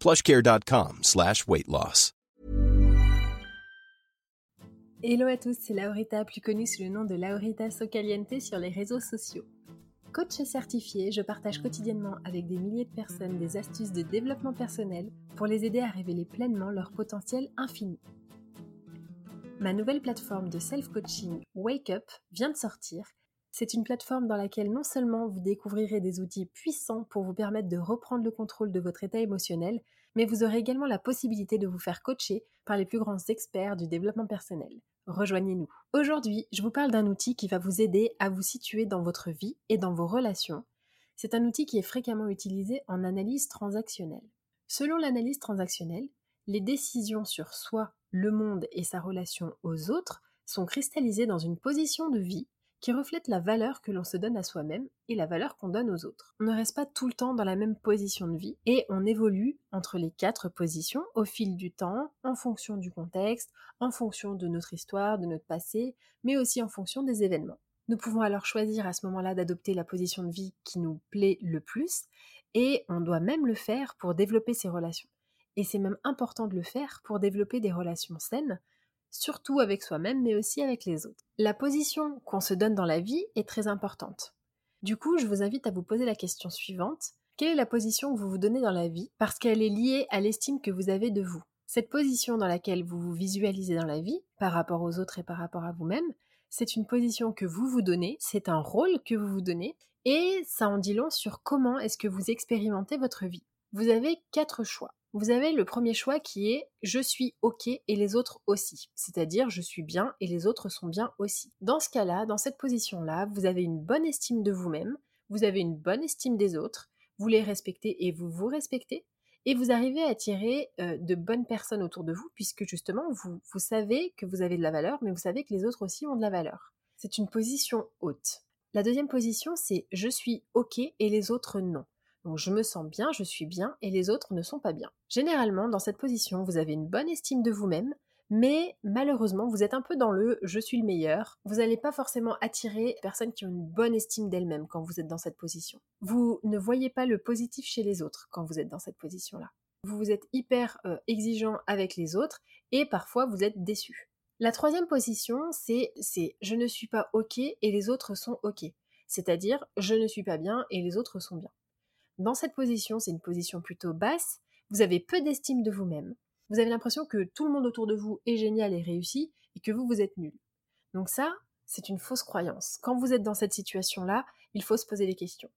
plushcare.com slash weight loss. Hello à tous, c'est Laurita, plus connue sous le nom de Laurita Socaliente sur les réseaux sociaux. Coach certifié, je partage quotidiennement avec des milliers de personnes des astuces de développement personnel pour les aider à révéler pleinement leur potentiel infini. Ma nouvelle plateforme de self-coaching Wake Up vient de sortir c'est une plateforme dans laquelle non seulement vous découvrirez des outils puissants pour vous permettre de reprendre le contrôle de votre état émotionnel, mais vous aurez également la possibilité de vous faire coacher par les plus grands experts du développement personnel. Rejoignez-nous. Aujourd'hui, je vous parle d'un outil qui va vous aider à vous situer dans votre vie et dans vos relations. C'est un outil qui est fréquemment utilisé en analyse transactionnelle. Selon l'analyse transactionnelle, les décisions sur soi, le monde et sa relation aux autres sont cristallisées dans une position de vie qui reflète la valeur que l'on se donne à soi-même et la valeur qu'on donne aux autres. On ne reste pas tout le temps dans la même position de vie et on évolue entre les quatre positions au fil du temps, en fonction du contexte, en fonction de notre histoire, de notre passé, mais aussi en fonction des événements. Nous pouvons alors choisir à ce moment-là d'adopter la position de vie qui nous plaît le plus et on doit même le faire pour développer ses relations. Et c'est même important de le faire pour développer des relations saines surtout avec soi-même, mais aussi avec les autres. La position qu'on se donne dans la vie est très importante. Du coup, je vous invite à vous poser la question suivante. Quelle est la position que vous vous donnez dans la vie Parce qu'elle est liée à l'estime que vous avez de vous? Cette position dans laquelle vous vous visualisez dans la vie, par rapport aux autres et par rapport à vous-même, c'est une position que vous vous donnez, c'est un rôle que vous vous donnez, et ça en dit long sur comment est-ce que vous expérimentez votre vie. Vous avez quatre choix vous avez le premier choix qui est je suis OK et les autres aussi. C'est-à-dire je suis bien et les autres sont bien aussi. Dans ce cas-là, dans cette position-là, vous avez une bonne estime de vous-même, vous avez une bonne estime des autres, vous les respectez et vous vous respectez, et vous arrivez à attirer euh, de bonnes personnes autour de vous, puisque justement, vous, vous savez que vous avez de la valeur, mais vous savez que les autres aussi ont de la valeur. C'est une position haute. La deuxième position, c'est je suis OK et les autres non. Donc je me sens bien, je suis bien, et les autres ne sont pas bien. Généralement, dans cette position, vous avez une bonne estime de vous-même, mais malheureusement, vous êtes un peu dans le je suis le meilleur. Vous n'allez pas forcément attirer personnes qui ont une bonne estime d'elles-mêmes quand vous êtes dans cette position. Vous ne voyez pas le positif chez les autres quand vous êtes dans cette position-là. Vous vous êtes hyper euh, exigeant avec les autres et parfois vous êtes déçu. La troisième position, c'est je ne suis pas OK et les autres sont OK. C'est-à-dire je ne suis pas bien et les autres sont bien. Dans cette position, c'est une position plutôt basse, vous avez peu d'estime de vous-même, vous avez l'impression que tout le monde autour de vous est génial et réussi, et que vous, vous êtes nul. Donc ça, c'est une fausse croyance. Quand vous êtes dans cette situation-là, il faut se poser des questions.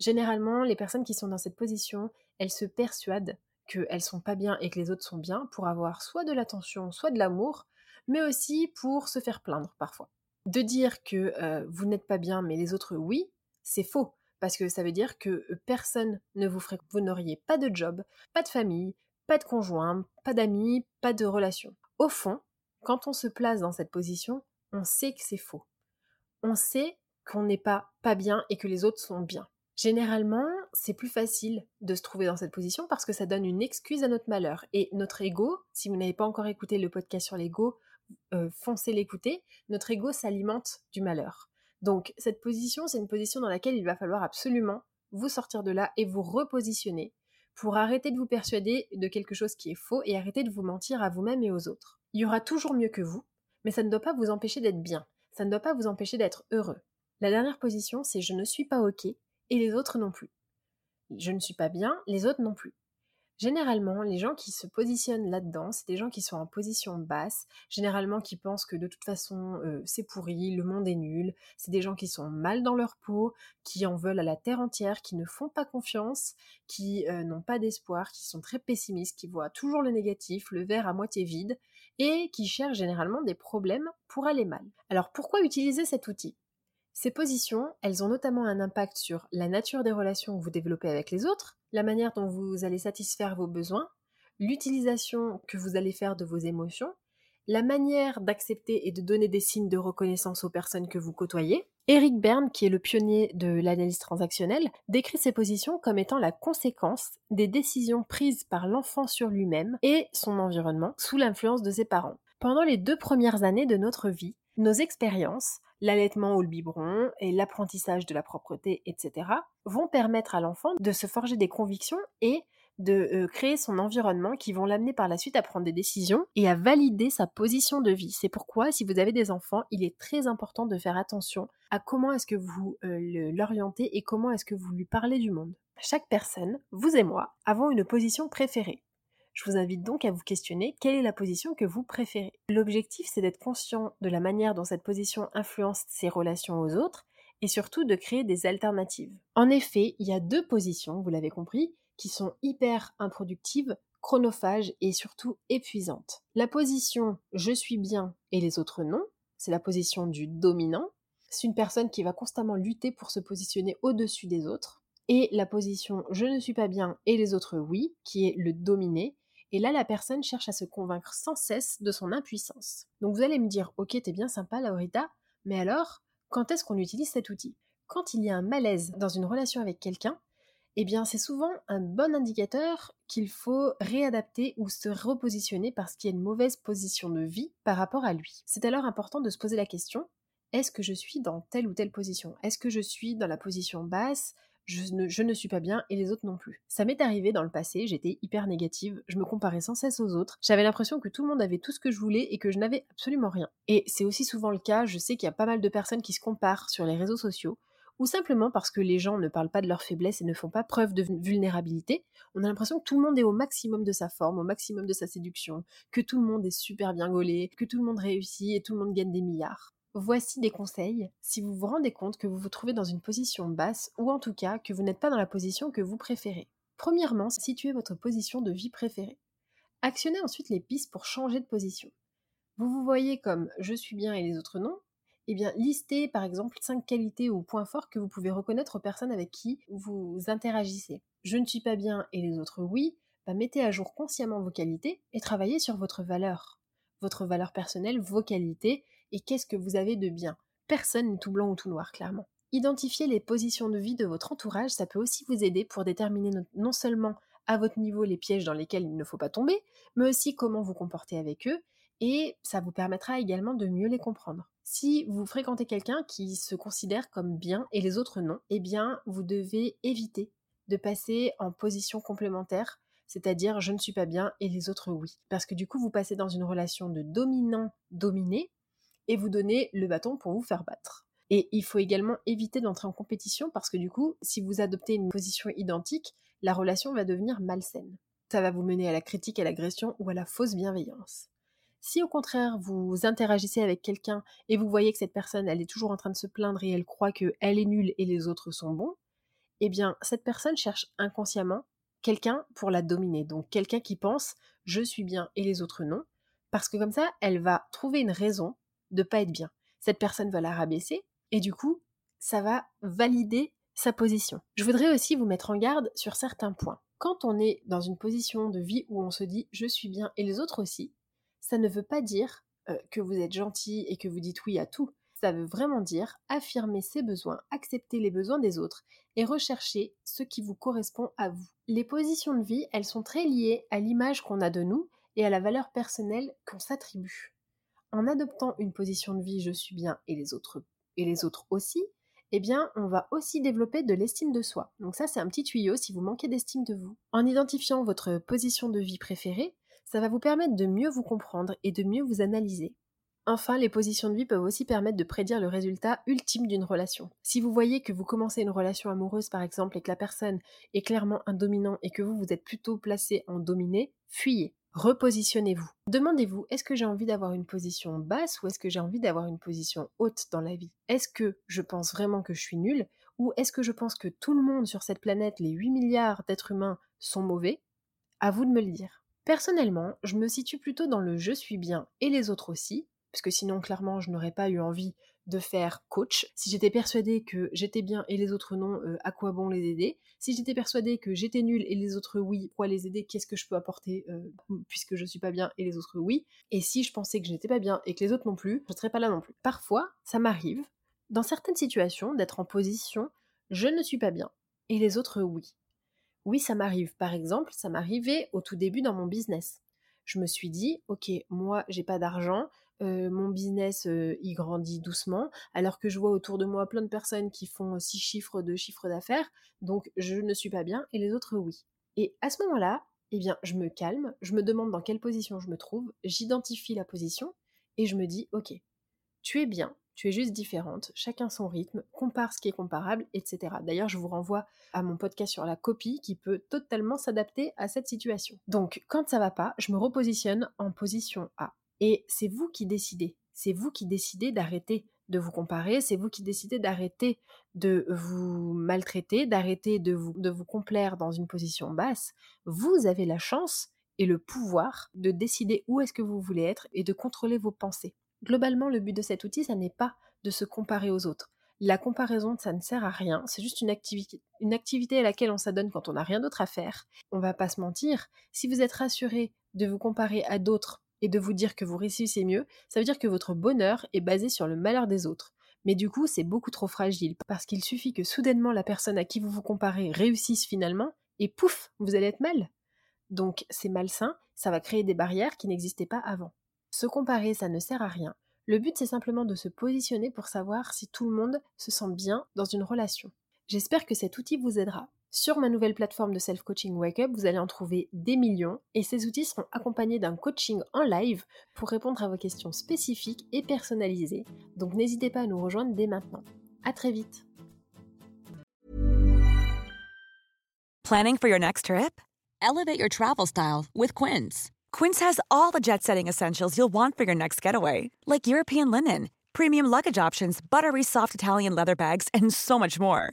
Généralement, les personnes qui sont dans cette position, elles se persuadent qu'elles sont pas bien et que les autres sont bien pour avoir soit de l'attention, soit de l'amour, mais aussi pour se faire plaindre parfois. De dire que euh, vous n'êtes pas bien mais les autres oui, c'est faux parce que ça veut dire que personne ne vous ferait, vous n'auriez pas de job, pas de famille, pas de conjoint, pas d'amis, pas de relation. Au fond, quand on se place dans cette position, on sait que c'est faux. On sait qu'on n'est pas pas bien et que les autres sont bien. Généralement, c'est plus facile de se trouver dans cette position parce que ça donne une excuse à notre malheur. Et notre ego, si vous n'avez pas encore écouté le podcast sur l'ego, euh, foncez l'écouter, notre ego s'alimente du malheur. Donc cette position, c'est une position dans laquelle il va falloir absolument vous sortir de là et vous repositionner pour arrêter de vous persuader de quelque chose qui est faux et arrêter de vous mentir à vous-même et aux autres. Il y aura toujours mieux que vous, mais ça ne doit pas vous empêcher d'être bien, ça ne doit pas vous empêcher d'être heureux. La dernière position, c'est je ne suis pas OK et les autres non plus. Je ne suis pas bien, les autres non plus. Généralement, les gens qui se positionnent là-dedans, c'est des gens qui sont en position basse, généralement qui pensent que de toute façon euh, c'est pourri, le monde est nul, c'est des gens qui sont mal dans leur peau, qui en veulent à la terre entière, qui ne font pas confiance, qui euh, n'ont pas d'espoir, qui sont très pessimistes, qui voient toujours le négatif, le verre à moitié vide, et qui cherchent généralement des problèmes pour aller mal. Alors pourquoi utiliser cet outil? Ces positions, elles ont notamment un impact sur la nature des relations que vous développez avec les autres, la manière dont vous allez satisfaire vos besoins, l'utilisation que vous allez faire de vos émotions, la manière d'accepter et de donner des signes de reconnaissance aux personnes que vous côtoyez. Eric Berne, qui est le pionnier de l'analyse transactionnelle, décrit ces positions comme étant la conséquence des décisions prises par l'enfant sur lui-même et son environnement sous l'influence de ses parents. Pendant les deux premières années de notre vie, nos expériences, l'allaitement ou le biberon et l'apprentissage de la propreté, etc., vont permettre à l'enfant de se forger des convictions et de euh, créer son environnement qui vont l'amener par la suite à prendre des décisions et à valider sa position de vie. C'est pourquoi, si vous avez des enfants, il est très important de faire attention à comment est-ce que vous euh, l'orientez et comment est-ce que vous lui parlez du monde. Chaque personne, vous et moi, avons une position préférée. Je vous invite donc à vous questionner quelle est la position que vous préférez? L'objectif, c'est d'être conscient de la manière dont cette position influence ses relations aux autres et surtout de créer des alternatives. En effet, il y a deux positions, vous l'avez compris, qui sont hyper improductives, chronophages et surtout épuisantes. La position je suis bien et les autres non, c'est la position du dominant. C'est une personne qui va constamment lutter pour se positionner au-dessus des autres. Et la position je ne suis pas bien et les autres oui, qui est le dominé, et là, la personne cherche à se convaincre sans cesse de son impuissance. Donc vous allez me dire, ok, t'es bien sympa, Laurita, mais alors, quand est-ce qu'on utilise cet outil? Quand il y a un malaise dans une relation avec quelqu'un, eh bien c'est souvent un bon indicateur qu'il faut réadapter ou se repositionner parce qu'il y a une mauvaise position de vie par rapport à lui. C'est alors important de se poser la question, est-ce que je suis dans telle ou telle position? Est-ce que je suis dans la position basse? Je ne, suis pas bien et les autres non plus. Ça m'est arrivé dans le passé, j'étais hyper négative, je me comparais sans cesse aux autres, j'avais l'impression que tout le monde avait tout ce que je voulais et que je n'avais absolument rien. Et c'est aussi souvent le cas, je sais qu'il y a pas mal de personnes qui se comparent sur les réseaux sociaux, ou simplement parce que les gens ne parlent pas de leur faiblesse et ne font pas preuve de vulnérabilité, on a l'impression que tout le monde est au maximum de sa forme, au maximum de sa séduction, que tout le monde est super bien gaulé, que tout le monde réussit et tout le monde gagne des milliards. Voici des conseils si vous vous rendez compte que vous vous trouvez dans une position basse ou en tout cas que vous n'êtes pas dans la position que vous préférez. Premièrement, situez votre position de vie préférée. Actionnez ensuite les pistes pour changer de position. Vous vous voyez comme je suis bien et les autres non Eh bien, listez par exemple 5 qualités ou points forts que vous pouvez reconnaître aux personnes avec qui vous interagissez. Je ne suis pas bien et les autres oui, bah, mettez à jour consciemment vos qualités et travaillez sur votre valeur. Votre valeur personnelle, vos qualités et qu'est-ce que vous avez de bien? Personne n'est tout blanc ou tout noir, clairement. Identifier les positions de vie de votre entourage, ça peut aussi vous aider pour déterminer non seulement à votre niveau les pièges dans lesquels il ne faut pas tomber, mais aussi comment vous comporter avec eux, et ça vous permettra également de mieux les comprendre. Si vous fréquentez quelqu'un qui se considère comme bien et les autres non, eh bien vous devez éviter de passer en position complémentaire, c'est-à-dire je ne suis pas bien et les autres oui. Parce que du coup vous passez dans une relation de dominant-dominé, et vous donner le bâton pour vous faire battre. Et il faut également éviter d'entrer en compétition parce que du coup, si vous adoptez une position identique, la relation va devenir malsaine. Ça va vous mener à la critique, à l'agression ou à la fausse bienveillance. Si au contraire vous interagissez avec quelqu'un et vous voyez que cette personne elle est toujours en train de se plaindre et elle croit qu'elle est nulle et les autres sont bons, eh bien cette personne cherche inconsciemment quelqu'un pour la dominer. Donc quelqu'un qui pense je suis bien et les autres non, parce que comme ça elle va trouver une raison de pas être bien. Cette personne va la rabaisser et du coup, ça va valider sa position. Je voudrais aussi vous mettre en garde sur certains points. Quand on est dans une position de vie où on se dit je suis bien et les autres aussi, ça ne veut pas dire euh, que vous êtes gentil et que vous dites oui à tout. Ça veut vraiment dire affirmer ses besoins, accepter les besoins des autres et rechercher ce qui vous correspond à vous. Les positions de vie, elles sont très liées à l'image qu'on a de nous et à la valeur personnelle qu'on s'attribue. En adoptant une position de vie je suis bien et les autres aussi, eh bien, on va aussi développer de l'estime de soi. Donc ça, c'est un petit tuyau si vous manquez d'estime de vous. En identifiant votre position de vie préférée, ça va vous permettre de mieux vous comprendre et de mieux vous analyser. Enfin, les positions de vie peuvent aussi permettre de prédire le résultat ultime d'une relation. Si vous voyez que vous commencez une relation amoureuse par exemple et que la personne est clairement un dominant et que vous, vous êtes plutôt placé en dominé, fuyez. Repositionnez-vous. Demandez-vous, est-ce que j'ai envie d'avoir une position basse ou est-ce que j'ai envie d'avoir une position haute dans la vie? Est-ce que je pense vraiment que je suis nulle ou est-ce que je pense que tout le monde sur cette planète, les 8 milliards d'êtres humains, sont mauvais? À vous de me le dire. Personnellement, je me situe plutôt dans le je suis bien et les autres aussi, parce que sinon clairement je n'aurais pas eu envie de faire coach. Si j'étais persuadée que j'étais bien et les autres non, euh, à quoi bon les aider? Si j'étais persuadée que j'étais nulle et les autres oui, pourquoi les aider? Qu'est-ce que je peux apporter euh, puisque je suis pas bien et les autres oui? Et si je pensais que je n'étais pas bien et que les autres non plus, je ne serais pas là non plus. Parfois, ça m'arrive, dans certaines situations, d'être en position je ne suis pas bien et les autres oui. Oui, ça m'arrive. Par exemple, ça m'arrivait au tout début dans mon business. Je me suis dit, ok, moi, j'ai pas d'argent, mon business il grandit doucement, alors que je vois autour de moi plein de personnes qui font six chiffres de chiffre d'affaires, donc je ne suis pas bien et les autres oui. Et à ce moment-là, eh bien, je me calme, je me demande dans quelle position je me trouve, j'identifie la position et je me dis, ok, tu es bien, tu es juste différente, chacun son rythme, compare ce qui est comparable, etc. D'ailleurs, je vous renvoie à mon podcast sur la copie qui peut totalement s'adapter à cette situation. Donc, quand ça va pas, je me repositionne en position A. Et c'est vous qui décidez. C'est vous qui décidez d'arrêter de vous comparer, c'est vous qui décidez d'arrêter de vous maltraiter, d'arrêter de vous, complaire dans une position basse. Vous avez la chance et le pouvoir de décider où est-ce que vous voulez être et de contrôler vos pensées. Globalement, le but de cet outil, ça n'est pas de se comparer aux autres. La comparaison, ça ne sert à rien, c'est juste une activité, une activité à laquelle on s'adonne quand on n'a rien d'autre à faire. On va pas se mentir, si vous êtes rassuré de vous comparer à d'autres et de vous dire que vous réussissez mieux, ça veut dire que votre bonheur est basé sur le malheur des autres. Mais du coup, c'est beaucoup trop fragile, parce qu'il suffit que soudainement la personne à qui vous vous comparez réussisse finalement, et pouf, vous allez être mal. Donc c'est malsain, ça va créer des barrières qui n'existaient pas avant. Se comparer, ça ne sert à rien. Le but, c'est simplement de se positionner pour savoir si tout le monde se sent bien dans une relation. J'espère que cet outil vous aidera. Sur ma nouvelle plateforme de self-coaching Wake Up, vous allez en trouver des millions et ces outils seront accompagnés d'un coaching en live pour répondre à vos questions spécifiques et personnalisées. Donc n'hésitez pas à nous rejoindre dès maintenant. À très vite. Planning for your next trip? Elevate your travel style with Quince. Quince has all the jet-setting essentials you'll want for your next getaway, like European linen, premium luggage options, buttery soft Italian leather bags, and so much more.